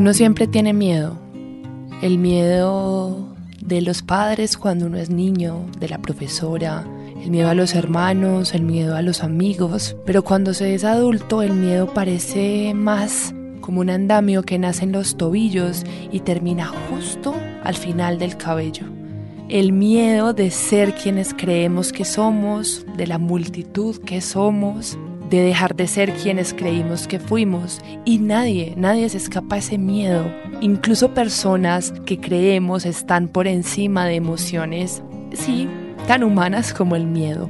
Uno siempre tiene miedo. El miedo de los padres cuando uno es niño, de la profesora, el miedo a los hermanos, el miedo a los amigos, pero cuando se es adulto el miedo parece más como un andamio que nace en los tobillos y termina justo al final del cabello. El miedo de ser quienes creemos que somos, de la multitud que somos, de dejar de ser quienes creímos que fuimos. Y nadie, nadie se escapa ese miedo. Incluso personas que creemos están por encima de emociones, sí, tan humanas como el miedo.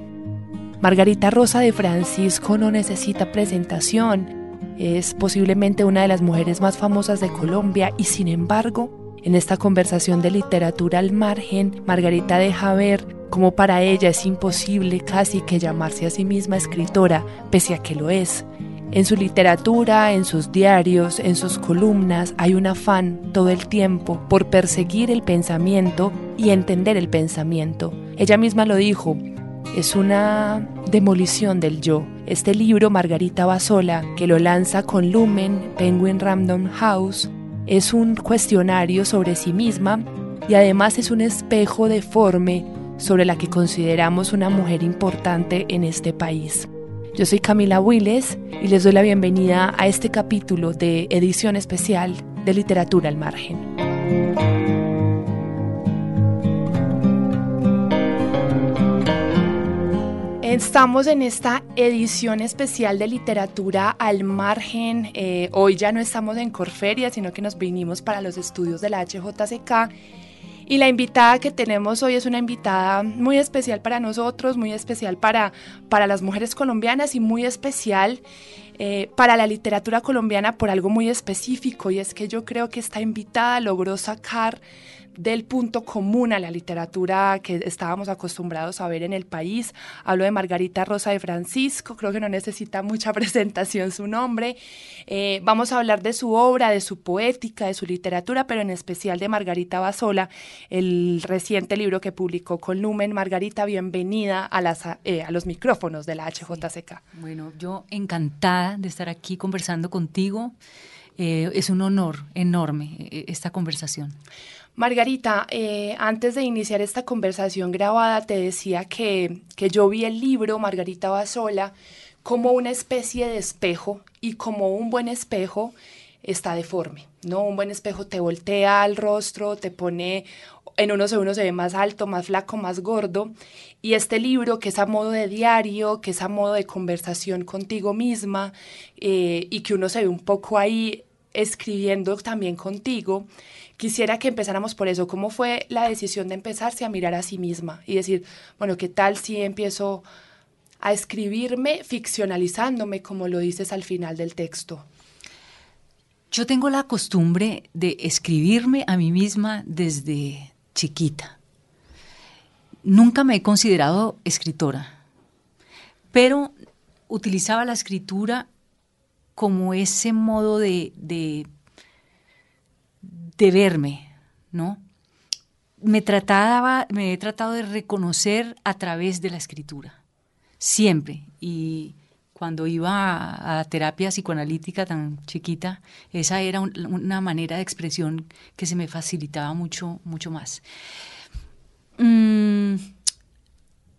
Margarita Rosa de Francisco no necesita presentación. Es posiblemente una de las mujeres más famosas de Colombia y sin embargo, en esta conversación de literatura al margen, Margarita deja ver como para ella es imposible casi que llamarse a sí misma escritora, pese a que lo es. En su literatura, en sus diarios, en sus columnas, hay un afán todo el tiempo por perseguir el pensamiento y entender el pensamiento. Ella misma lo dijo, es una demolición del yo. Este libro, Margarita Basola, que lo lanza con Lumen, Penguin Random House, es un cuestionario sobre sí misma y además es un espejo deforme sobre la que consideramos una mujer importante en este país. Yo soy Camila Willes y les doy la bienvenida a este capítulo de edición especial de Literatura al Margen. Estamos en esta edición especial de literatura al margen. Eh, hoy ya no estamos en Corferia, sino que nos vinimos para los estudios de la HJCK y la invitada que tenemos hoy es una invitada muy especial para nosotros, muy especial para, para las mujeres colombianas y muy especial eh, para la literatura colombiana por algo muy específico y es que yo creo que esta invitada logró sacar del punto común a la literatura que estábamos acostumbrados a ver en el país. Hablo de Margarita Rosa de Francisco, creo que no necesita mucha presentación su nombre. Eh, vamos a hablar de su obra, de su poética, de su literatura, pero en especial de Margarita Basola, el reciente libro que publicó con Lumen. Margarita, bienvenida a, las, eh, a los micrófonos de la HJCK. Bueno, yo encantada de estar aquí conversando contigo. Eh, es un honor enorme esta conversación. Margarita, eh, antes de iniciar esta conversación grabada, te decía que, que yo vi el libro Margarita va sola como una especie de espejo y como un buen espejo está deforme, ¿no? Un buen espejo te voltea al rostro, te pone, en uno uno se ve más alto, más flaco, más gordo, y este libro que es a modo de diario, que es a modo de conversación contigo misma, eh, y que uno se ve un poco ahí escribiendo también contigo, Quisiera que empezáramos por eso. ¿Cómo fue la decisión de empezarse a mirar a sí misma y decir, bueno, ¿qué tal si empiezo a escribirme ficcionalizándome, como lo dices al final del texto? Yo tengo la costumbre de escribirme a mí misma desde chiquita. Nunca me he considerado escritora, pero utilizaba la escritura como ese modo de, de de verme, ¿no? Me trataba, me he tratado de reconocer a través de la escritura, siempre. Y cuando iba a, terapia psicoanalítica tan chiquita, esa era una manera de expresión que se me facilitaba mucho, mucho más. Mm,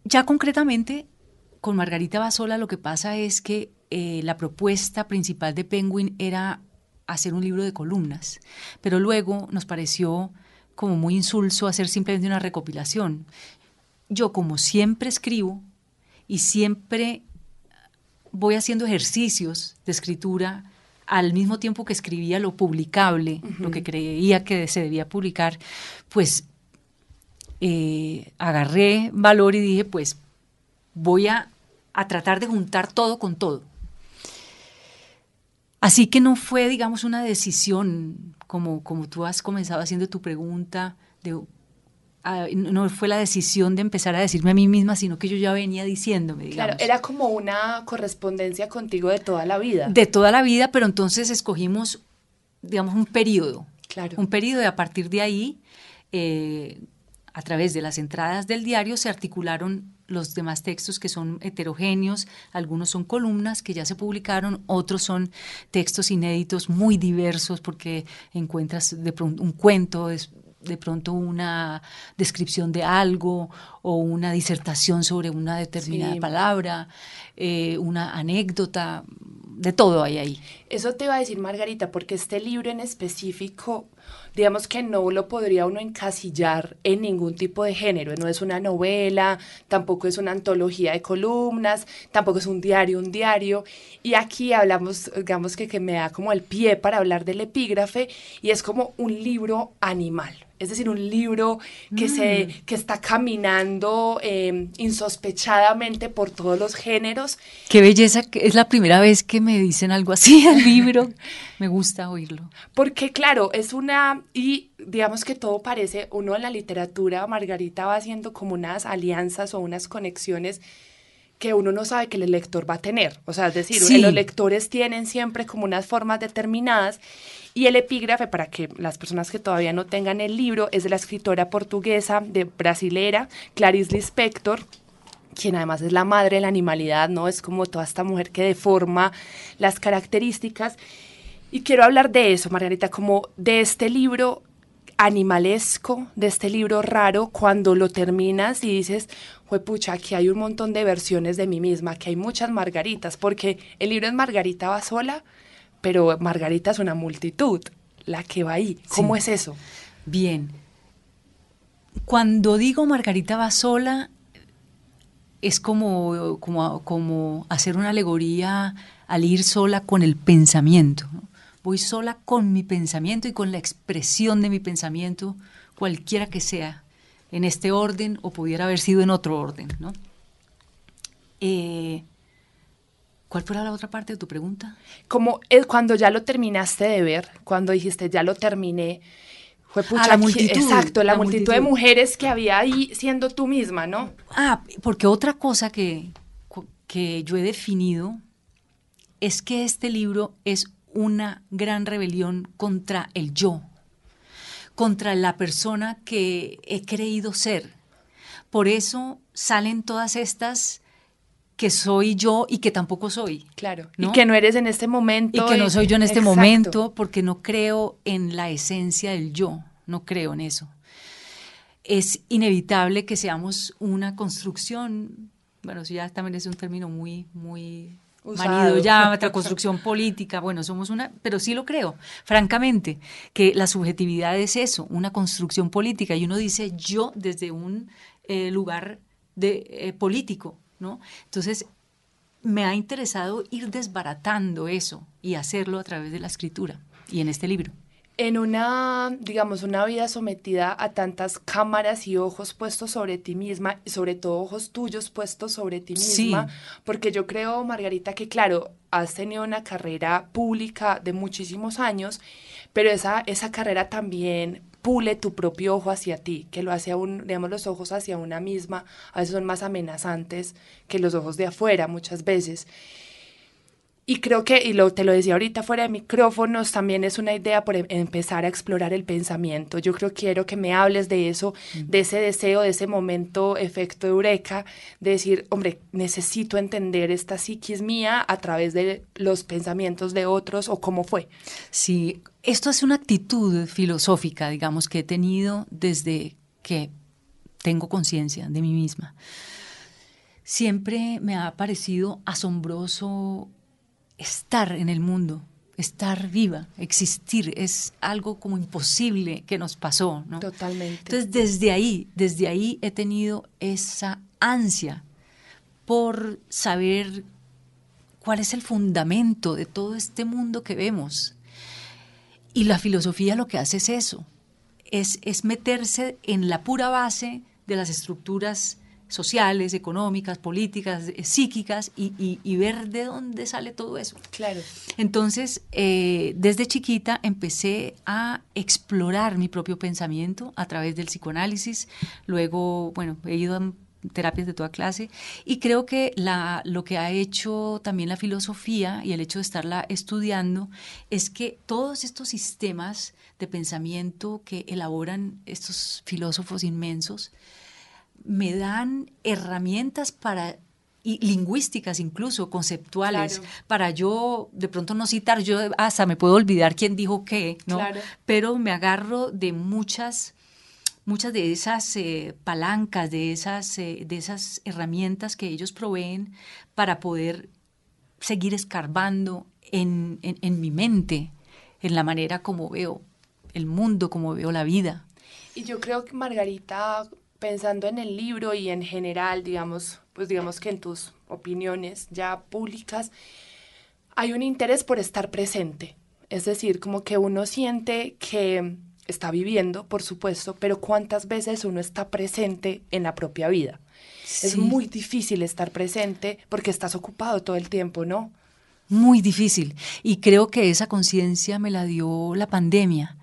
ya concretamente, con Margarita Basola lo que pasa es que eh, la propuesta principal de Penguin era hacer un libro de columnas, pero luego nos pareció como muy insulso hacer simplemente una recopilación. Yo como siempre escribo y siempre voy haciendo ejercicios de escritura al mismo tiempo que escribía lo publicable, lo que creía que se debía publicar, pues eh, agarré valor y dije, pues voy a, a tratar de juntar todo con todo. Así que no fue, digamos, una decisión, como, como tú has comenzado haciendo tu pregunta, de, ah, no fue la decisión de empezar a decirme a mí misma, sino que yo ya venía diciéndome, digamos. Claro, era como una correspondencia contigo de toda la vida. De toda la vida, pero entonces escogimos, digamos, un periodo. Claro. Un periodo y a partir de ahí, eh, a través de las entradas del diario se articularon los demás textos que son heterogéneos, algunos son columnas que ya se publicaron, otros son textos inéditos muy diversos porque encuentras de pronto un cuento, de pronto una descripción de algo o una disertación sobre una determinada palabra, eh, una anécdota, de todo hay ahí. Eso te iba a decir Margarita, porque este libro en específico, digamos que no lo podría uno encasillar en ningún tipo de género, no es una novela, tampoco es una antología de columnas, tampoco es un diario, un diario, y aquí hablamos, digamos que, que me da como el pie para hablar del epígrafe, y es como un libro animal, es decir, un libro que, se, mm. que está caminando eh, insospechadamente por todos los géneros. Qué belleza, es la primera vez que me dicen algo así al libro, me gusta oírlo. Porque claro, es una, y digamos que todo parece, uno en la literatura, Margarita va haciendo como unas alianzas o unas conexiones que uno no sabe que el lector va a tener. O sea, es decir, los lectores tienen siempre como unas formas determinadas y el epígrafe, para que las personas que todavía no tengan el libro, es de la escritora portuguesa de brasilera Clarice Lispector, quien además es la madre de la animalidad, ¿no? Es como toda esta mujer que deforma las características. Y quiero hablar de eso, Margarita, como de este libro animalesco, de este libro raro, cuando lo terminas y dices, pucha, aquí hay un montón de versiones de mí misma, que hay muchas Margaritas, porque el libro es Margarita va sola, pero Margarita es una multitud, la que va ahí. ¿Cómo es eso? Bien. Cuando digo Margarita va sola, es como, como, como hacer una alegoría al ir sola con el pensamiento. Voy sola con mi pensamiento y con la expresión de mi pensamiento, cualquiera que sea, en este orden o pudiera haber sido en otro orden. ¿no? Eh, ¿Cuál fue la otra parte de tu pregunta? Como cuando ya lo terminaste de ver, cuando dijiste ya lo terminé, fue pucha, ah, la multitud. exacto, la, multitud, de mujeres que había ahí siendo tú misma, ¿no? Ah, porque otra cosa que, que yo he definido es que este libro es una gran rebelión contra el yo, contra la persona que he creído ser. Por eso salen todas estas que soy yo y que tampoco soy. Claro. Y que no eres en este momento. Y que no soy yo en este momento porque no creo en la esencia del yo, no creo en eso. Es inevitable que seamos una construcción, bueno, eso ya también es un término muy, muy manido ya, otra construcción política, bueno, somos una, pero sí lo creo, francamente, que la subjetividad es eso, una construcción política, y uno dice yo desde un eh, lugar de, eh, político, entonces, me ha interesado ir desbaratando eso y hacerlo a través de la escritura y en este libro. En una, digamos, una vida sometida a tantas cámaras y ojos puestos sobre ti misma, y sobre todo ojos tuyos puestos sobre ti misma, porque yo creo, Margarita, que claro, has tenido una carrera pública de muchísimos años, pero esa, esa carrera también pule tu propio ojo hacia ti, que lo hace un, digamos, los ojos hacia una misma, a veces son más amenazantes que los ojos de afuera muchas veces. Y creo que, y lo, te lo decía ahorita fuera de micrófonos, también es una idea por em, empezar a explorar el pensamiento. Yo creo que quiero que me hables de eso, de ese deseo, de ese momento, efecto eureka, de decir, hombre, necesito entender esta psiquis mía a través de los pensamientos de otros o cómo fue. Sí, esto es una actitud filosófica, digamos, que he tenido desde que tengo conciencia de mí misma. Siempre me ha parecido asombroso estar en el mundo, estar viva, existir, es algo como imposible que nos pasó, ¿no? Totalmente. Entonces, desde ahí, desde ahí he tenido esa ansia por saber cuál es el fundamento de todo este mundo que vemos. Y la filosofía lo que hace es eso, es, es meterse en la pura base de las estructuras sociales, económicas, políticas, eh, psíquicas y, ver de dónde sale todo eso. Claro. Entonces, eh, desde chiquita empecé a explorar mi propio pensamiento a través del psicoanálisis. Luego, bueno, he ido terapias de toda clase. Y creo que la, lo que ha hecho también la filosofía y el hecho de estarla estudiando es que todos estos sistemas de pensamiento que elaboran estos filósofos inmensos me dan herramientas para y lingüísticas incluso, conceptuales, para yo de pronto no citar, yo hasta me puedo olvidar quién dijo qué, ¿no? Pero me agarro de muchas muchas de esas eh, palancas, de esas, eh, de esas herramientas que ellos proveen para poder seguir escarbando en, en, mi mente, en la manera como veo el mundo, como veo la vida. Y yo creo que Margarita, pensando en el libro y en general, digamos, pues digamos que en tus opiniones ya públicas, hay un interés por estar presente. Es decir, como que uno siente que está viviendo, por supuesto, pero cuántas veces uno está presente en la propia vida. Es muy difícil estar presente porque estás ocupado todo el tiempo, ¿no? Muy difícil. Y creo que esa conciencia me la dio la pandemia.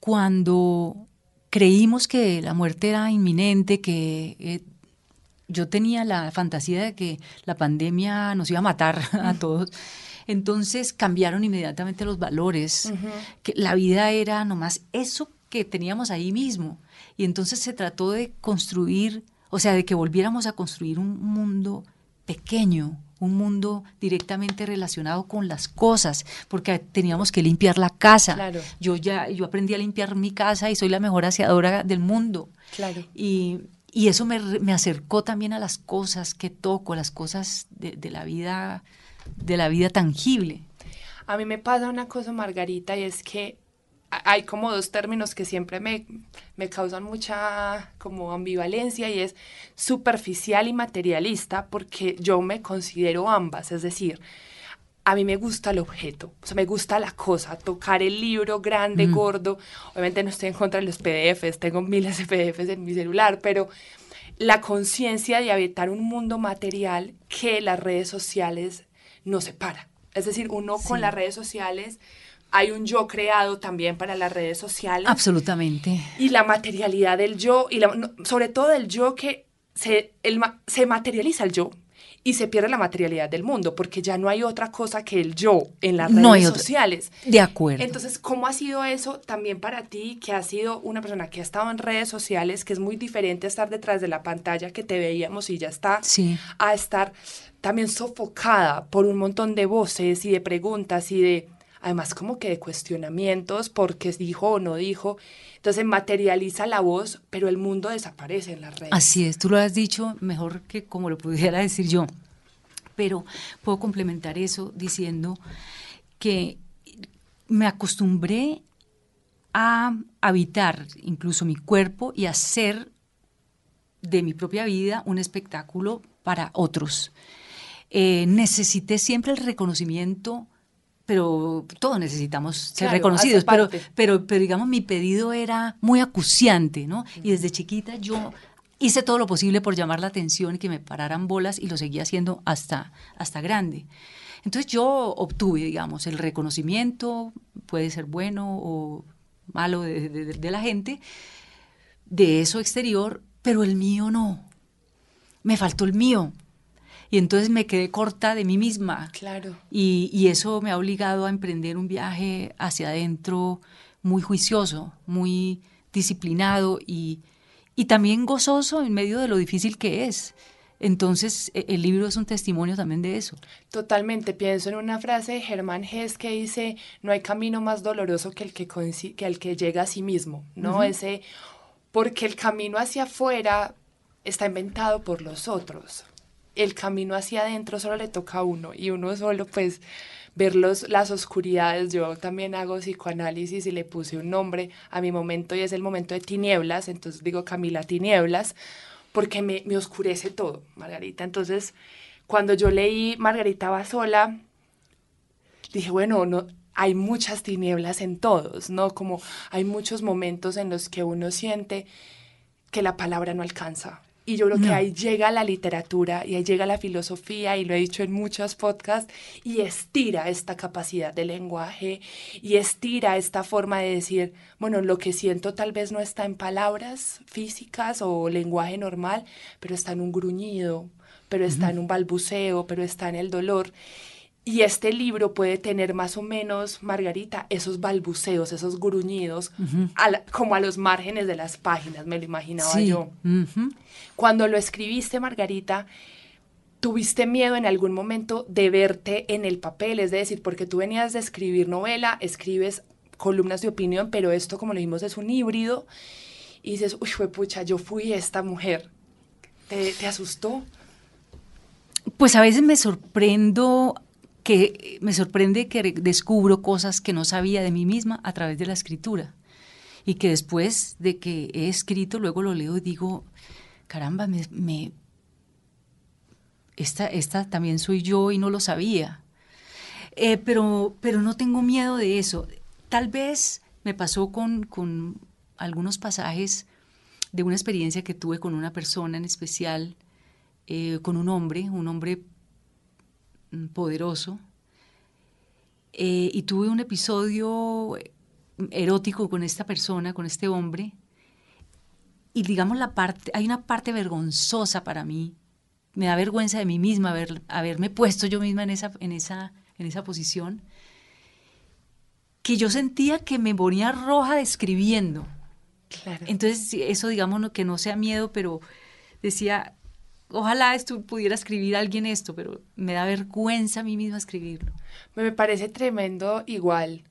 Cuando creímos que la muerte era inminente, que eh, yo tenía la fantasía de que la pandemia nos iba a matar a todos. Entonces cambiaron inmediatamente los valores, que la vida era nomás eso que teníamos ahí mismo. Y entonces se trató de construir, o sea, de que volviéramos a construir un mundo pequeño, un mundo directamente relacionado con las cosas, porque teníamos que limpiar la casa. Yo ya yo aprendí a limpiar mi casa y soy la mejor aseadora del mundo. Claro. Y, eso me, acercó también a las cosas que toco, las cosas de, de la vida de la vida tangible. A mí me pasa una cosa, Margarita, y es que hay como dos términos que siempre me, me causan mucha como ambivalencia y es superficial y materialista porque yo me considero ambas, es decir, a mí me gusta el objeto, o sea, me gusta la cosa, tocar el libro grande, mm. gordo, obviamente no estoy en contra de los PDFs, tengo miles de PDFs en mi celular, pero la conciencia de habitar un mundo material que las redes sociales no se para. Es decir, uno con las redes sociales, hay un yo creado también para las redes sociales. Absolutamente. Y la materialidad del yo, y sobre todo del yo que se, el, se materializa el yo y se pierde la materialidad del mundo, porque ya no hay otra cosa que el yo en las redes sociales. De acuerdo. Entonces, ¿cómo ha sido eso también para ti, que has sido una persona que ha estado en redes sociales, que es muy diferente estar detrás de la pantalla que te veíamos y ya está, sí. a estar también sofocada por un montón de voces y de preguntas y de, además como que de cuestionamientos, porque dijo o no dijo. Entonces materializa la voz, pero el mundo desaparece en las redes. Así es, tú lo has dicho mejor que como lo pudiera decir yo. Pero puedo complementar eso diciendo que me acostumbré a habitar incluso mi cuerpo y hacer de mi propia vida un espectáculo para otros. Eh, necesité siempre el reconocimiento, pero todos necesitamos ser reconocidos, pero, pero, pero digamos mi pedido era muy acuciante, ¿no? Y desde chiquita yo hice todo lo posible por llamar la atención y que me pararan bolas y lo seguía haciendo hasta, hasta grande. Entonces yo obtuve, digamos, el reconocimiento, puede ser bueno o malo de la gente, de eso exterior, pero el mío no. Me faltó el mío y entonces me quedé corta de mí misma. Claro. Y, eso me ha obligado a emprender un viaje hacia adentro muy juicioso, muy disciplinado y, y también gozoso en medio de lo difícil que es. Entonces, e, el libro es un testimonio también de eso. Totalmente. Pienso en una frase de Germán Hess que dice, no hay camino más doloroso que el que, que, el que llega a sí mismo, ¿no? Ese, porque el camino hacia afuera está inventado por los otros el camino hacia adentro solo le toca a uno y uno solo pues ver los, las oscuridades. Yo también hago psicoanálisis y le puse un nombre a mi momento y es el momento de tinieblas, entonces digo Camila Tinieblas, porque me, me oscurece todo, Margarita. Entonces, cuando yo leí Margarita va sola, dije, bueno, no, hay muchas tinieblas en todos, ¿no? Como hay muchos momentos en los que uno siente que la palabra no alcanza, Y yo creo que ahí llega la literatura y ahí llega la filosofía, y lo he dicho en muchos podcasts, y estira esta capacidad de lenguaje y estira esta forma de decir, bueno, lo que siento tal vez no está en palabras físicas o lenguaje normal, pero está en un gruñido, pero está en un balbuceo, pero está en el dolor. Y este libro puede tener más o menos, Margarita, esos balbuceos, esos gruñidos, como a los márgenes de las páginas, me lo imaginaba yo. Cuando lo escribiste, Margarita, ¿tuviste miedo en algún momento de verte en el papel? Es decir, porque tú venías de escribir novela, escribes columnas de opinión, pero esto, como lo dijimos, es un híbrido. Y dices, uy, fue pucha, yo fui esta mujer. ¿Te asustó? Pues a veces me sorprendo que me sorprende que descubro cosas que no sabía de mí misma a través de la escritura y que después de que he escrito, luego lo leo y digo, caramba, me, esta, esta también soy yo y no lo sabía. Eh, pero, pero no tengo miedo de eso. Tal vez me pasó con, con algunos pasajes de una experiencia que tuve con una persona en especial, eh, con un hombre, un hombre poderoso. Eh, y tuve un episodio erótico con esta persona, con este hombre. Y digamos la parte, hay una parte vergonzosa para mí. Me da vergüenza de mí misma haber, haberme puesto yo misma en esa, en esa, en esa posición. Que yo sentía que me ponía roja describiendo. Entonces, eso digamos que no sea miedo, pero decía, ojalá esto pudiera escribir alguien esto, pero me da vergüenza a mí misma escribirlo. Me parece tremendo igual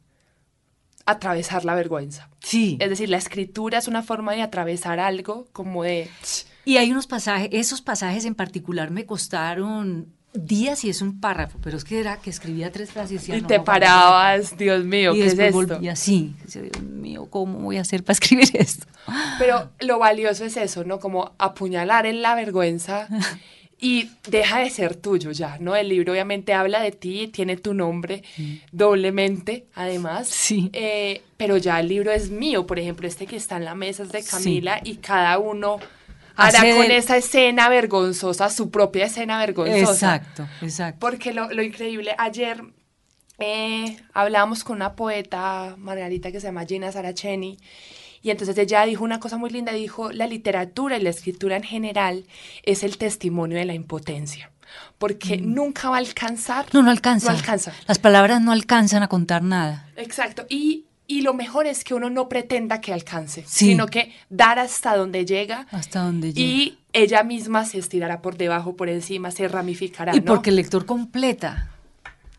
atravesar la vergüenza. Sí. Es decir, la escritura es una forma de atravesar algo como de... Y hay unos pasajes, esos pasajes en particular me costaron días y es un párrafo, pero es que era que escribía tres frases y, te parabas, Dios mío, ¿qué es esto? volvía así, Dios mío, ¿cómo voy a hacer para escribir esto? Pero lo valioso es eso, ¿no? Como apuñalar en la vergüenza y deja de ser tuyo ya, ¿no? El libro obviamente habla de ti, tiene tu nombre mm. doblemente, además. Sí. Eh, pero ya el libro es mío, por ejemplo, este que está en la mesa es de Camila y cada uno hará con esa escena vergonzosa, su propia escena vergonzosa. Exacto, exacto. Porque lo, increíble, ayer eh, hablábamos con una poeta, Margarita, que se llama Gina Saracheni, y entonces ella dijo una cosa muy linda, dijo, la literatura y la escritura en general es el testimonio de la impotencia porque mm. nunca va a alcanzar. No, no alcanza. No alcanza. Las palabras no alcanzan a contar nada. Exacto. Y y lo mejor es que uno no pretenda que alcance, sino que dar hasta donde llega. Hasta donde llega. Y ella misma se estirará por debajo, por encima, se ramificará. Y porque el lector completa,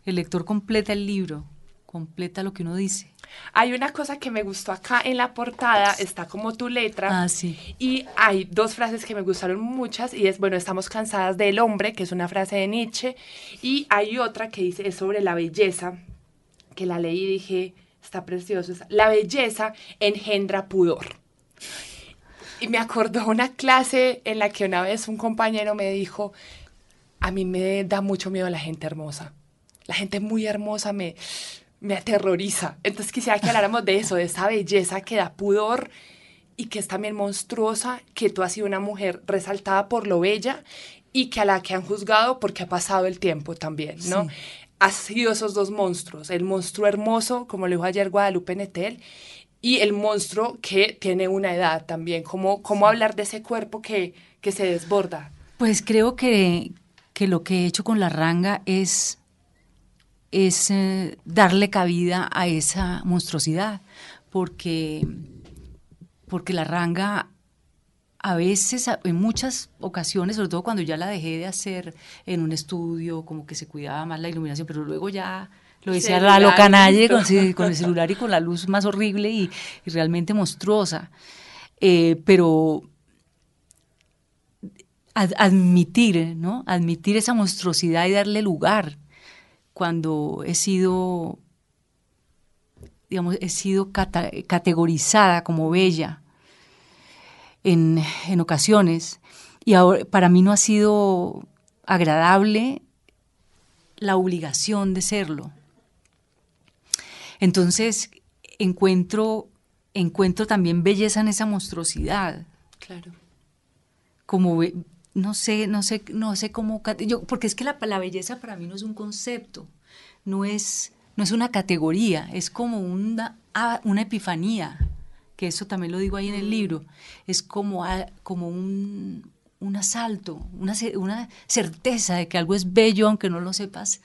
el lector completa el libro, completa lo que uno dice. Hay una cosa que me gustó acá en la portada, está como tu letra. Ah, sí. Y hay dos frases que me gustaron muchas y es, bueno, estamos cansadas del hombre, que es una frase de Nietzsche, y hay otra que dice, es sobre la belleza, que la leí y dije, está precioso. La belleza engendra pudor. Y me acordó una clase en la que una vez un compañero me dijo, a mí me da mucho miedo la gente hermosa. La gente muy hermosa me, me aterroriza. Entonces quisiera que habláramos de eso, de esa belleza que da pudor y que es también monstruosa, que tú has sido una mujer resaltada por lo bella y que a la que han juzgado porque ha pasado el tiempo también, ¿no? Ha sido esos dos monstruos, el monstruo hermoso, como lo dijo ayer Guadalupe Netel, y el monstruo que tiene una edad también, ¿cómo, cómo hablar de ese cuerpo que, que se desborda? Pues creo que, que, lo que he hecho con la ranga es, es eh, darle cabida a esa monstruosidad, porque, porque la ranga a veces, en muchas ocasiones, sobre todo cuando ya la dejé de hacer en un estudio, como que se cuidaba más la iluminación, pero luego ya lo decía la lo canalle con, el celular y con la luz más horrible y, realmente monstruosa. Eh, pero admitir, ¿no? Admitir esa monstruosidad y darle lugar cuando he sido, digamos, he sido categorizada como bella en, ocasiones y ahora para mí no ha sido agradable la obligación de serlo. Entonces encuentro, encuentro también belleza en esa monstruosidad. Claro. como no sé, no sé, no sé cómo, yo, porque es que la, la, belleza para mí no es un concepto, no es, no es una categoría, es como una, ah, una epifanía, que eso también lo digo ahí en el libro, es como, como un, un asalto, una, una certeza de que algo es bello aunque no lo sepas,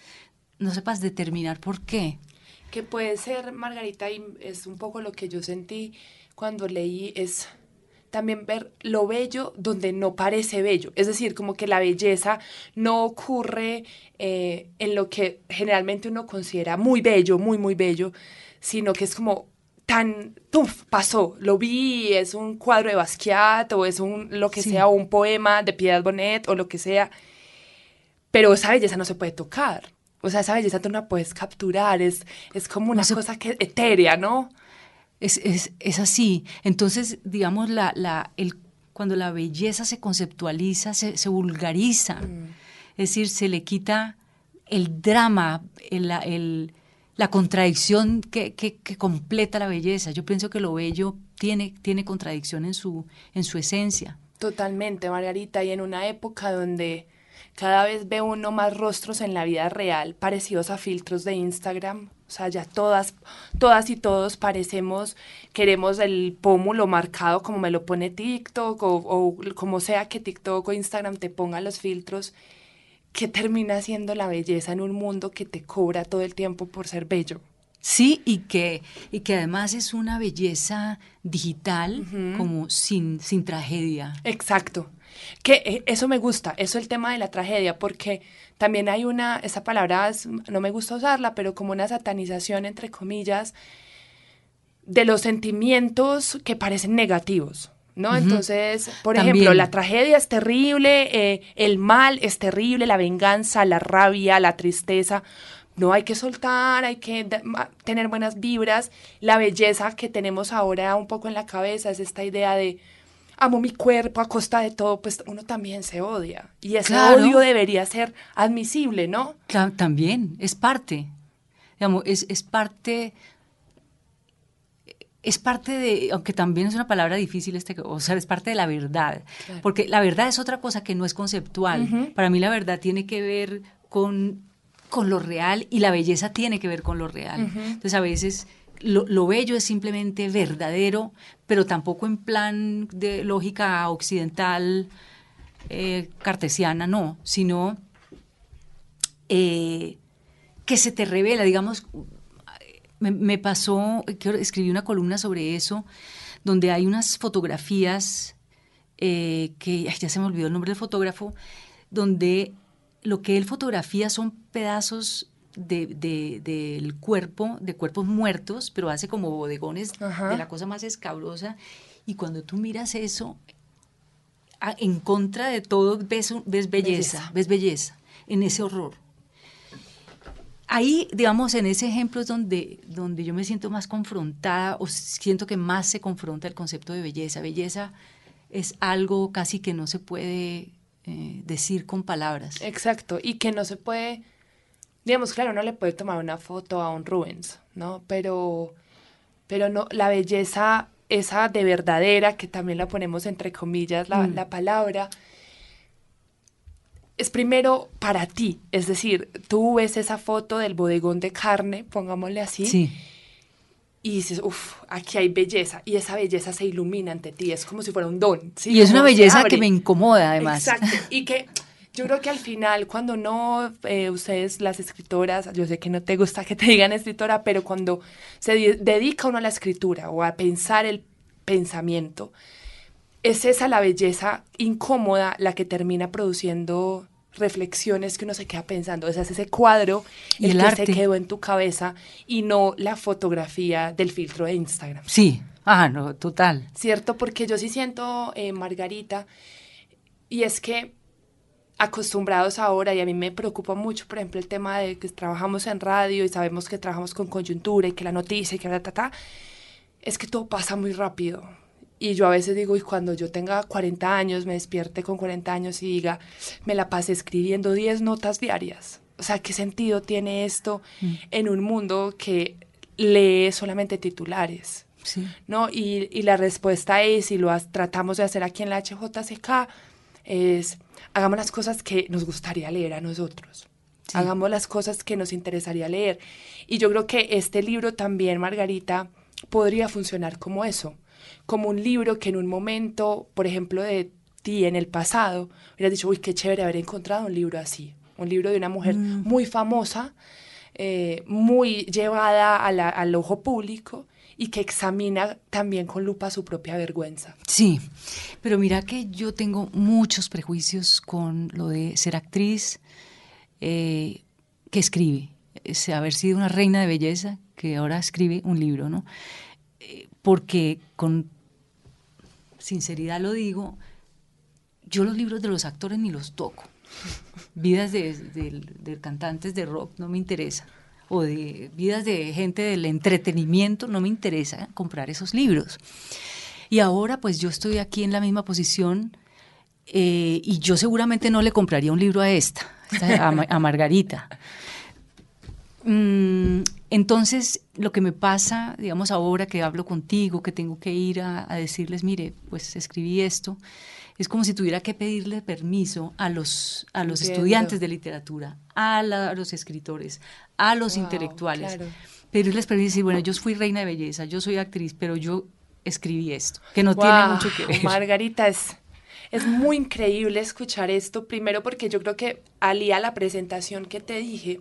no sepas determinar por qué. Que puede ser, Margarita, y es un poco lo que yo sentí cuando leí, es también ver lo bello donde no parece bello. Es decir, como que la belleza no ocurre eh, en lo que generalmente uno considera muy bello, muy, muy bello, sino que es como tan, ¡puf! pasó, lo vi, es un cuadro de Basquiat o es un, lo que sea, un poema de Piedad Bonet o lo que sea, pero esa belleza no se puede tocar. O sea, esa belleza tú no la puedes capturar, es, es como una cosa que, etérea, ¿no? Es, es, es así. Entonces, digamos, la, la, el, cuando la belleza se conceptualiza, se, se vulgariza. Mm. Es decir, se le quita el drama, el, el, la contradicción que, que, completa la belleza. Yo pienso que lo bello tiene, tiene contradicción en su, en su esencia. Totalmente, Margarita. Y en una época donde cada vez ve uno más rostros en la vida real parecidos a filtros de Instagram, o sea, ya todas, todas y todos parecemos, queremos el pómulo marcado como me lo pone TikTok o, como sea que TikTok o Instagram te ponga los filtros. ¿Qué termina siendo la belleza en un mundo que te cobra todo el tiempo por ser bello? Sí, y que, y que además es una belleza digital como sin, sin tragedia. Exacto. Que eh, eso me gusta, eso es el tema de la tragedia, porque también hay una, esa palabra no me gusta usarla, pero como una satanización, entre comillas, de los sentimientos que parecen negativos. ¿No? Entonces, por ejemplo, la tragedia es terrible, eh, el mal es terrible, la venganza, la rabia, la tristeza. No hay que soltar, hay que tener buenas vibras. La belleza que tenemos ahora un poco en la cabeza es esta idea de amo mi cuerpo a costa de todo, pues uno también se odia. Y ese odio debería ser admisible, ¿no? Claro, también, es parte. Digamos, es, es parte es parte de, aunque también es una palabra difícil, este, o sea, es parte de la verdad, porque la verdad es otra cosa que no es conceptual. Para mí la verdad tiene que ver con, con lo real y la belleza tiene que ver con lo real. Entonces a veces lo, bello es simplemente verdadero, pero tampoco en plan de lógica occidental eh, cartesiana, no, sino eh, que se te revela, digamos, me, pasó, escribí una columna sobre eso, donde hay unas fotografías eh, que ya se me olvidó el nombre del fotógrafo, donde lo que él fotografía son pedazos de, del cuerpo, de cuerpos muertos, pero hace como bodegones de la cosa más escabrosa. Y cuando tú miras eso, en contra de todo, ves, ves belleza, ves belleza en ese horror. Ahí, digamos, en ese ejemplo es donde, donde yo me siento más confrontada o siento que más se confronta el concepto de belleza. Belleza es algo casi que no se puede eh, decir con palabras. Exacto, y que no se puede digamos, claro, uno le puede tomar una foto a un Rubens, ¿no? Pero, pero no, la belleza, esa de verdadera, que también la ponemos entre comillas la, mm. la palabra, es primero para ti, es decir, tú ves esa foto del bodegón de carne, pongámosle así, sí. y dices, uff, aquí hay belleza, y esa belleza se ilumina ante ti, es como si fuera un don. ¿sí? Y es una belleza que me incomoda además. Exacto, y que yo creo que al final, cuando no, eh, ustedes las escritoras, yo sé que no te gusta que te digan escritora, pero cuando se dedica uno a la escritura o a pensar el pensamiento, es esa la belleza incómoda la que termina produciendo reflexiones que uno se queda pensando. O sea, es ese cuadro el, que se quedó en tu cabeza y no la fotografía del filtro de Instagram. Sí, ah, no, total. ¿Cierto? Porque yo sí siento, eh, Margarita, y es que acostumbrados ahora y a mí me preocupa mucho, por ejemplo, el tema de que trabajamos en radio y sabemos que trabajamos con coyuntura y que la noticia y que la ta, es que todo pasa muy rápido. Y yo a veces digo, y cuando yo tenga 40 años, me despierte con 40 años y diga, me la pasé escribiendo 10 notas diarias. O sea, ¿qué sentido tiene esto mm. en un mundo que lee solamente titulares? Sí. ¿No? Y, y la respuesta es, y lo tratamos de hacer aquí en la HJCK, es hagamos las cosas que nos gustaría leer a nosotros. Hagamos las cosas que nos interesaría leer. Y yo creo que este libro también, Margarita, podría funcionar como eso, como un libro que en un momento, por ejemplo, de ti en el pasado, hubieras dicho, uy, qué chévere haber encontrado un libro así, un libro de una mujer mm. muy famosa, eh, muy llevada al ojo público y que examina también con lupa su propia vergüenza. Sí, pero mira que yo tengo muchos prejuicios con lo de ser actriz eh, que escribe, es haber sido una reina de belleza que ahora escribe un libro, ¿no? Eh, porque con sinceridad lo digo, yo los libros de los actores ni los toco. Vidas de, cantantes de rock no me interesa o de vidas de gente del entretenimiento, no me interesa comprar esos libros. Y ahora pues yo estoy aquí en la misma posición eh, y yo seguramente no le compraría un libro a esta, a, Margarita. Mm, entonces, lo que me pasa, digamos, ahora que hablo contigo, que tengo que ir a decirles, mire, pues escribí esto, es como si tuviera que pedirle permiso a los, a los estudiantes de literatura, a, los escritores, a los intelectuales. Claro. Pedirles permiso y decir, bueno, yo fui reina de belleza, yo soy actriz, pero yo escribí esto, que no tiene mucho que ver. Margarita, es, es muy increíble escuchar esto, primero porque yo creo que alía la presentación que te dije,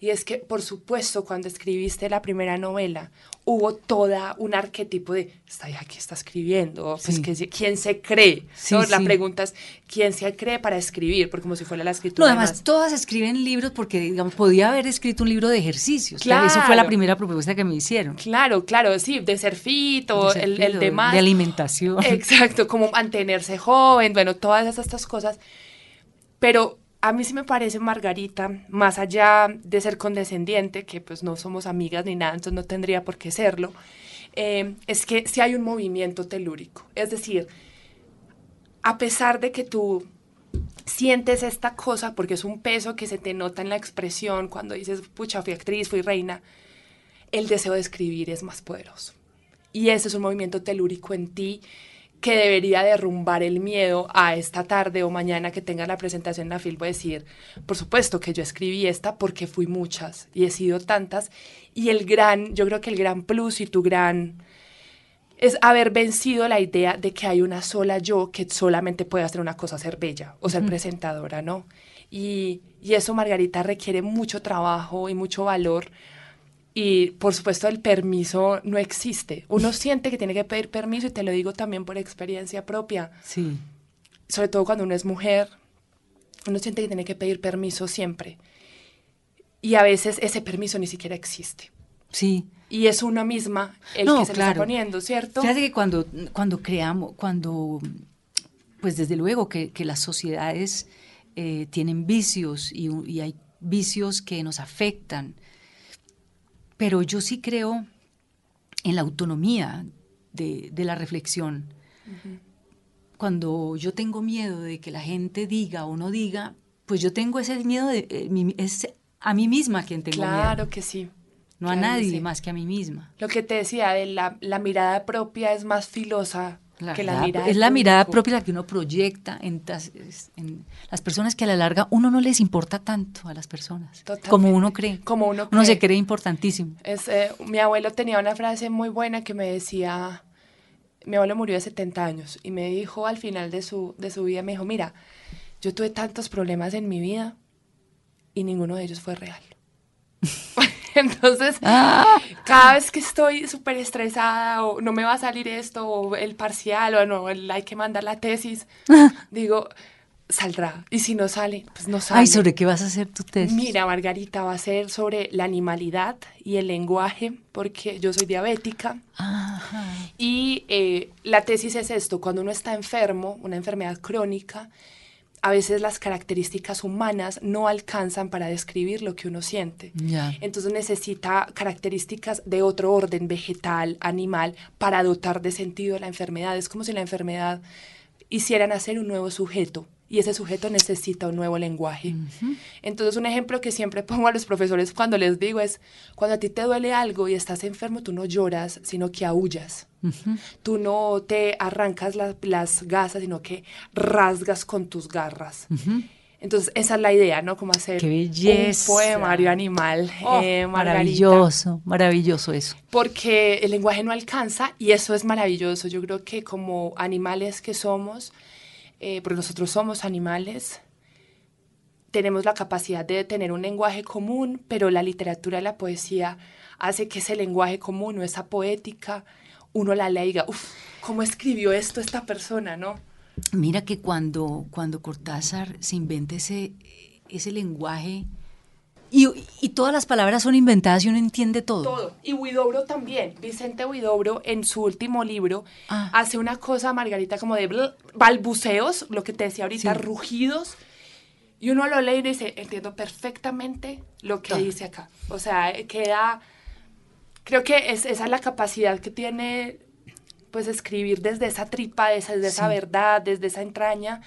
y es que, por supuesto, cuando escribiste la primera novela, hubo toda un arquetipo de, está aquí está escribiendo, pues que, ¿quién se cree? La pregunta es, ¿quién se cree para escribir? Porque como si fuera la escritura. No, además, todas escriben libros porque, digamos, podía haber escrito un libro de ejercicios. Claro. Eso fue la primera propuesta que me hicieron. Claro, claro, sí, de ser fito, el, el demás. De alimentación. Exacto, como mantenerse joven, bueno, todas estas cosas. Pero a mí sí me parece Margarita, más allá de ser condescendiente, que pues no somos amigas ni nada, entonces no tendría por qué serlo, eh, es que sí hay un movimiento telúrico. Es decir, a pesar de que tú sientes esta cosa, porque es un peso que se te nota en la expresión cuando dices, pucha, fui actriz, fui reina, el deseo de escribir es más poderoso. Y ese es un movimiento telúrico en ti que debería derrumbar el miedo a esta tarde o mañana que tenga la presentación en la FIL, voy a decir, por supuesto que yo escribí esta porque fui muchas y he sido tantas. Y el gran, yo creo que el gran plus y tu gran es haber vencido la idea de que hay una sola yo que solamente puede hacer una cosa, ser bella o ser presentadora, ¿no? Y, y eso, Margarita, requiere mucho trabajo y mucho valor y por supuesto el permiso no existe. Uno siente que tiene que pedir permiso y te lo digo también por experiencia propia. Sí. Sobre todo cuando uno es mujer, uno siente que tiene que pedir permiso siempre. Y a veces ese permiso ni siquiera existe. Sí. Y es uno misma el que se está poniendo, ¿cierto? Fíjate que cuando, cuando creamos, cuando, pues desde luego que, que las sociedades eh, tienen vicios y, y hay vicios que nos afectan pero yo sí creo en la autonomía de, la reflexión. Cuando yo tengo miedo de que la gente diga o no diga, pues yo tengo ese miedo, de, eh, es a mí misma quien tengo miedo. Claro que sí. No a nadie más que a mí misma. Lo que te decía, de la, la mirada propia es más filosa es la mirada propia la que uno proyecta en, las personas que a la larga uno no les importa tanto a las personas, como uno cree. Como uno, uno se cree importantísimo. Es, eh, mi abuelo tenía una frase muy buena que me decía, mi abuelo murió de 70 años y me dijo al final de su, de su vida, me dijo, mira, yo tuve tantos problemas en mi vida y ninguno de ellos fue real. Entonces, ah. cada vez que estoy súper estresada o no me va a salir esto o el parcial o no, hay que mandar la tesis, digo, saldrá. Y si no sale, pues no sale. Ay, ¿sobre qué vas a hacer tu tesis? Mira, Margarita, va a ser sobre la animalidad y el lenguaje, porque yo soy diabética. Y eh, la tesis es esto, cuando uno está enfermo, una enfermedad crónica, a veces las características humanas no alcanzan para describir lo que uno siente. Entonces necesita características de otro orden, vegetal, animal, para dotar de sentido a la enfermedad. Es como si la enfermedad hiciera nacer un nuevo sujeto y ese sujeto necesita un nuevo lenguaje. Entonces, un ejemplo que siempre pongo a los profesores cuando les digo es, cuando a ti te duele algo y estás enfermo, tú no lloras, sino que aullas. Tú no te arrancas las gasas, sino que rasgas con tus garras. Entonces, esa es la idea, ¿no? Como hacer un poemario animal. Oh, eh, maravilloso, maravilloso eso. Porque el lenguaje no alcanza y eso es maravilloso. Yo creo que como animales que somos, eh, porque nosotros somos animales, tenemos la capacidad de tener un lenguaje común, pero la literatura y la poesía hace que ese lenguaje común o esa poética, uno la lea y diga, uff, ¿cómo escribió esto esta persona, no? Mira que cuando, cuando Cortázar se inventa ese, ese lenguaje y, todas las palabras son inventadas y uno entiende todo. Todo. Y Huidobro también. Vicente Huidobro en su último libro ah. hace una cosa, Margarita, como de balbuceos, lo que te decía ahorita, rugidos. Y uno lo lee y dice, entiendo perfectamente lo que dice acá. O sea, queda... Creo que es, esa es la capacidad que tiene, pues, escribir desde esa tripa, desde esa verdad, desde esa entraña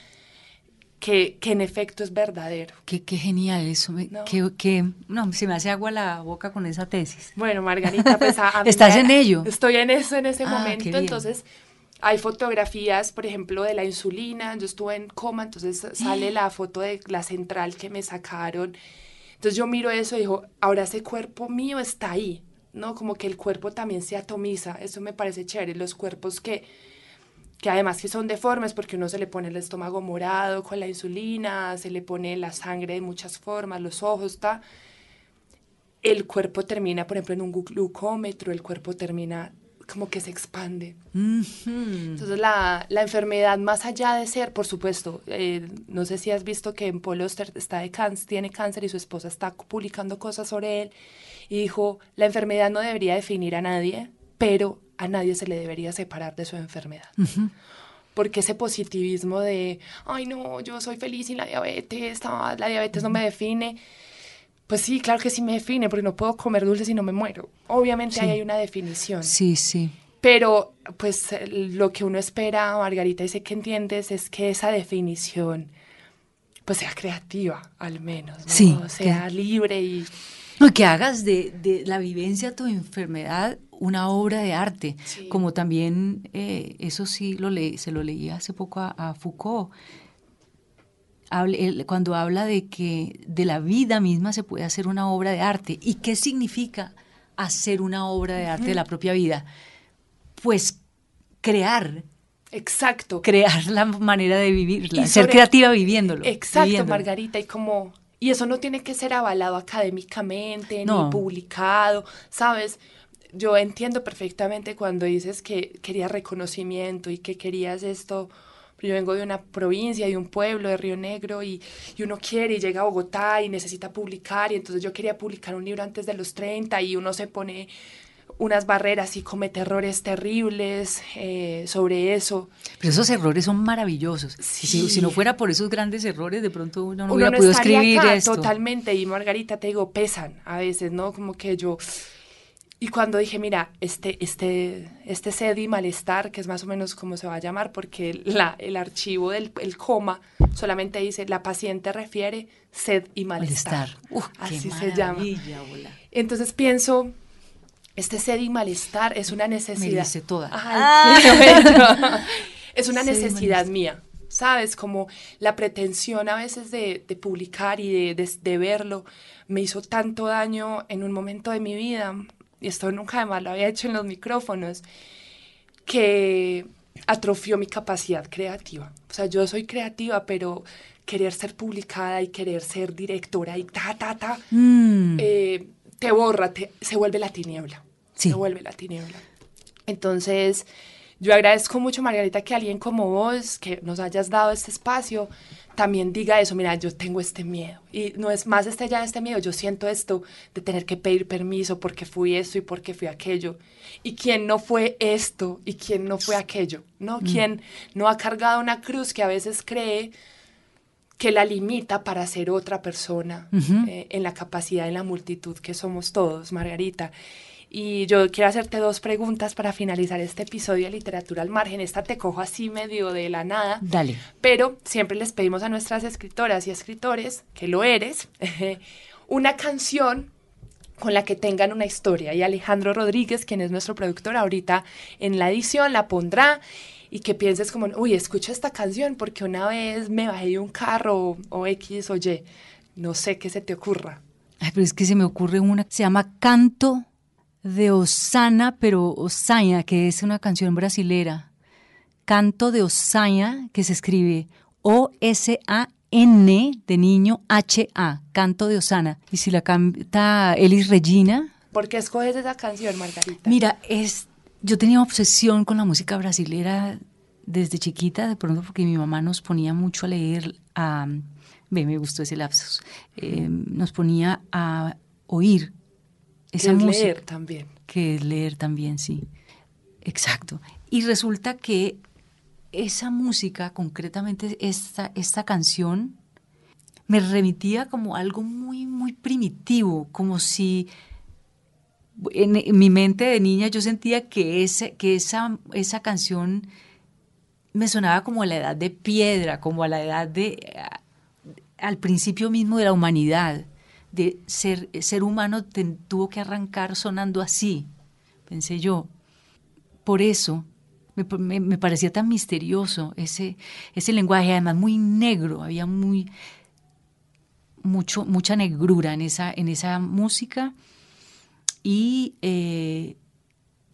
que, que, en efecto es verdadero. Qué, qué genial eso. ¿No? Que, no, se me hace agua la boca con esa tesis. Bueno, Margarita, pues a, ¿Estás en ello? Estoy en eso en ese ah, momento. Entonces, hay fotografías, por ejemplo, de la insulina. Yo estuve en coma, entonces sale la foto de la central que me sacaron. Entonces yo miro eso y digo, ahora ese cuerpo mío está ahí, ¿no? Como que el cuerpo también se atomiza. Eso me parece chévere. Los cuerpos que que además que son deformes porque uno se le pone el estómago morado con la insulina, se le pone la sangre de muchas formas, los ojos, está. El cuerpo termina, por ejemplo, en un glucómetro, el cuerpo termina como que se expande. Entonces la, la, enfermedad más allá de ser, por supuesto, eh, no sé si has visto que en Paul Oster está de cáncer, tiene cáncer y su esposa está publicando cosas sobre él y dijo, la enfermedad no debería definir a nadie, pero a nadie se le debería separar de su enfermedad. Porque ese positivismo de, ay no, yo soy feliz sin la diabetes, la diabetes no me define. Pues sí, claro que sí me define, porque no puedo comer dulces y no me muero. Obviamente ahí hay una definición. Sí, sí. Pero, pues, lo que uno espera, Margarita, y sé que entiendes, es que esa definición, pues, sea creativa, al menos, ¿no? Sí. Sea libre y... No, que hagas de, de la vivencia tu enfermedad una obra de arte, como también, eh, eso sí, lo le, se lo leí hace poco a, Foucault, cuando habla de que de la vida misma se puede hacer una obra de arte. ¿Y qué significa hacer una obra de arte de la propia vida? Pues crear. Exacto. Crear la manera de vivirla, ser creativa viviéndolo. Exacto, Margarita, y como y eso no tiene que ser avalado académicamente, ni publicado, ¿sabes? yo entiendo perfectamente cuando dices que querías reconocimiento y que querías esto. Yo vengo de una provincia, de un pueblo, de Río Negro, y, y, uno quiere y llega a Bogotá y necesita publicar, y entonces yo quería publicar un libro antes de los 30 y uno se pone unas barreras y comete errores terribles eh, sobre eso. Pero esos errores son maravillosos. Si, si, no fuera por esos grandes errores, de pronto uno no hubiera podido escribir acá, esto. Totalmente, y Margarita, te digo, pesan a veces, ¿no? Como que yo y cuando dije, mira, este, este, este sed y malestar, que es más o menos como se va a llamar, porque la, el archivo del el coma solamente dice, la paciente refiere sed y malestar. Así se llama. Entonces pienso, este sed y malestar es una necesidad. Me dice toda. es una necesidad mía. ¿Sabes? Como la pretensión a veces de, de publicar y de, de verlo me hizo tanto daño en un momento de mi vida y esto nunca además lo había hecho en los micrófonos, que atrofió mi capacidad creativa. O sea, yo soy creativa, pero querer ser publicada y querer ser directora y ta, ta, ta, mm. eh, te borra, se vuelve la tiniebla. Se vuelve la tiniebla. Entonces, yo agradezco mucho, Margarita, que alguien como vos, que nos hayas dado este espacio, también diga eso, mira, yo tengo este miedo. Y no es más este ya este miedo, yo siento esto de tener que pedir permiso porque fui esto y porque fui aquello. Y quién no fue esto y quién no fue aquello, ¿no? Mm. Quién no ha cargado una cruz que a veces cree que la limita para ser otra persona eh, en la capacidad, en la multitud que somos todos, Margarita. Y yo quiero hacerte dos preguntas para finalizar este episodio de Literatura al Margen. Esta te cojo así medio de la nada. Dale. Pero siempre les pedimos a nuestras escritoras y escritores, que lo eres, una canción con la que tengan una historia. Y Alejandro Rodríguez, quien es nuestro productor, ahorita en la edición la pondrá y que pienses como, uy, escucha esta canción porque una vez me bajé de un carro o X o Y. No sé qué se te ocurra. Ay, pero es que se me ocurre una se llama Canto de Osana, pero Osaña, que es una canción brasilera. Canto de Osaña, que se escribe O-S-A-N de niño H-A, Canto de Osana. Y si la canta Elis Regina. ¿Por qué escoges esa canción, Margarita? Mira, es, yo tenía obsesión con la música brasilera desde chiquita, de pronto porque mi mamá nos ponía mucho a leer, a, ve, me gustó ese lapsus, eh, nos ponía a oír esa que es leer también. Que es leer también, sí. Exacto. Y resulta que esa música, concretamente esta, esta canción, me remitía como algo muy, muy primitivo, como si en, mi mente de niña yo sentía que, ese, que esa, esa canción me sonaba como a la edad de piedra, como a la edad de, al principio mismo de la humanidad de ser, ser humano tuvo que arrancar sonando así, pensé yo. Por eso me, parecía tan misterioso ese, ese lenguaje, además muy negro, había muy, mucho, mucha negrura en esa, en esa música. Y, eh,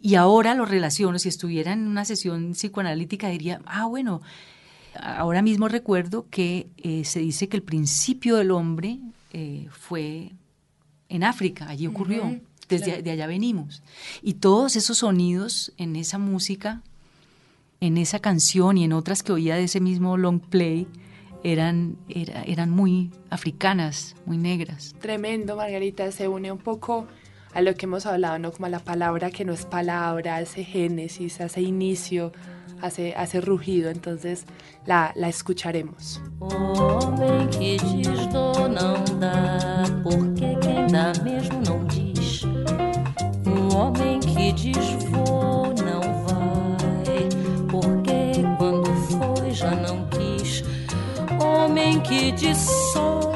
y ahora lo relaciono, si estuviera en una sesión psicoanalítica diría, ah, bueno, ahora mismo recuerdo que eh, se dice que el principio del hombre eh, fue en África, allí ocurrió, desde de allá venimos. Y todos esos sonidos en esa música, en esa canción y en otras que oía de ese mismo long play, eran, eran muy africanas, muy negras. Tremendo, Margarita, se une un poco a lo que hemos hablado, ¿no? Como a la palabra que no es palabra, ese génesis, ese inicio, hace, hace rugido, entonces la, la escucharemos. Homem que diz do não dá, porque quem dá mesmo não diz. Homem que diz vou não vai, porque quando foi já não quis. Homem que diz. Y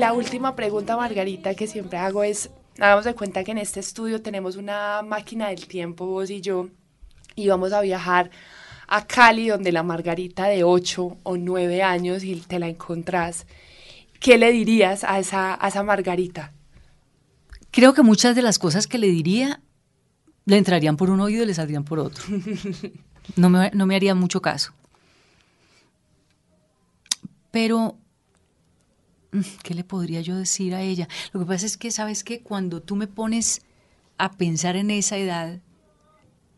la última pregunta, Margarita, que siempre hago es, hagamos de cuenta que en este estudio tenemos una máquina del tiempo, vos y yo, y vamos a viajar a Cali, donde la Margarita de 8 o 9 años y te la encontrás, ¿qué le dirías a esa, a esa Margarita? Creo que muchas de las cosas que le diría le entrarían por un oído y le saldrían por otro. No me, no me haría mucho caso. Pero, ¿qué le podría yo decir a ella? Lo que pasa es que, ¿sabes que Cuando tú me pones a pensar en esa edad,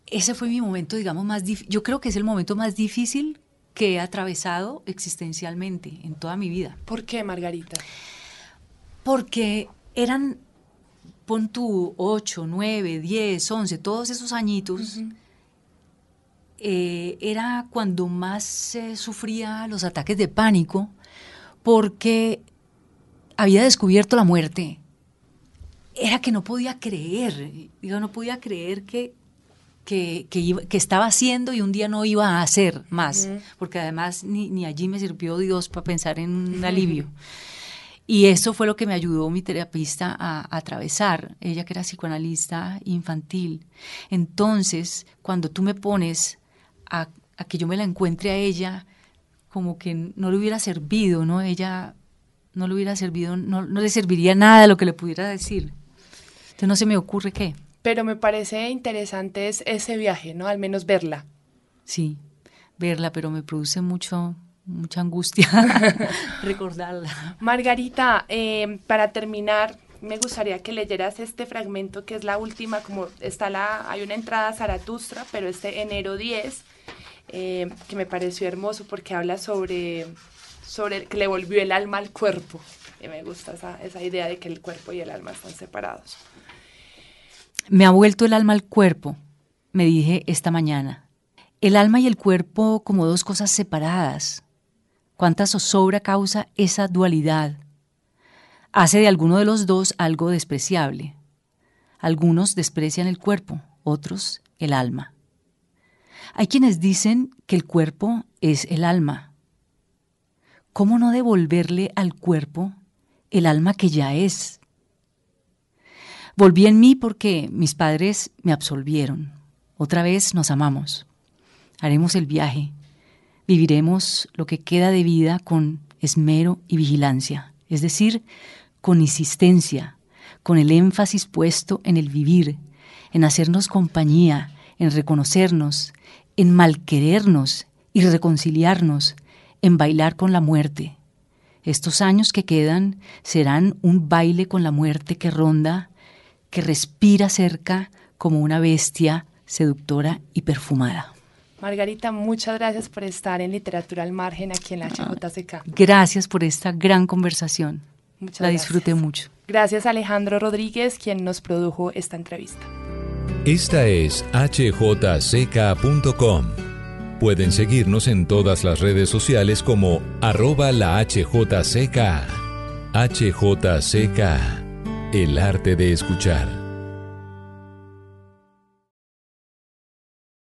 ese fue mi momento, digamos, más difícil. Yo creo que es el momento más difícil que he atravesado existencialmente en toda mi vida. ¿Por qué, Margarita? Porque eran, pon tú, 8, 9, 10, 11, todos esos añitos. Eh, era cuando más sufría los ataques de pánico porque había descubierto la muerte. Era que no podía creer, digo, no podía creer que que, que, estaba haciendo y un día no iba a hacer más, porque además ni, ni, allí me sirvió Dios para pensar en un alivio. Y eso fue lo que me ayudó mi terapista a, atravesar, ella que era psicoanalista infantil. Entonces, cuando tú me pones a, a, que yo me la encuentre a ella, como que no le hubiera servido, ¿no? Ella no le hubiera servido, no, no le serviría nada lo que le pudiera decir. Entonces no se me ocurre qué pero me parece interesante ese viaje, ¿no? Al menos verla. Sí, verla, pero me produce mucho, mucha angustia recordarla. Margarita, eh, para terminar, me gustaría que leyeras este fragmento que es la última, como está la, hay una entrada a Zaratustra, pero este enero 10, eh, que me pareció hermoso porque habla sobre, sobre que le volvió el alma al cuerpo. Y me gusta esa, esa idea de que el cuerpo y el alma están separados. Me ha vuelto el alma al cuerpo, me dije esta mañana. El alma y el cuerpo como dos cosas separadas. ¿Cuánta zozobra causa esa dualidad? Hace de alguno de los dos algo despreciable. Algunos desprecian el cuerpo, otros el alma. Hay quienes dicen que el cuerpo es el alma. ¿Cómo no devolverle al cuerpo el alma que ya es? Volví en mí porque mis padres me absolvieron. Otra vez nos amamos. Haremos el viaje. Viviremos lo que queda de vida con esmero y vigilancia, es decir, con insistencia, con el énfasis puesto en el vivir, en hacernos compañía, en reconocernos, en malquerernos y reconciliarnos, en bailar con la muerte. Estos años que quedan serán un baile con la muerte que ronda, que respira cerca como una bestia seductora y perfumada. Margarita, muchas gracias por estar en Literatura al Margen aquí en la HJCK. Gracias por esta gran conversación. la disfruté mucho. Gracias a Alejandro Rodríguez, quien nos produjo esta entrevista. Esta es hjck.com. Pueden seguirnos en todas las redes sociales como arroba la HJCK. HJCK, el arte de escuchar.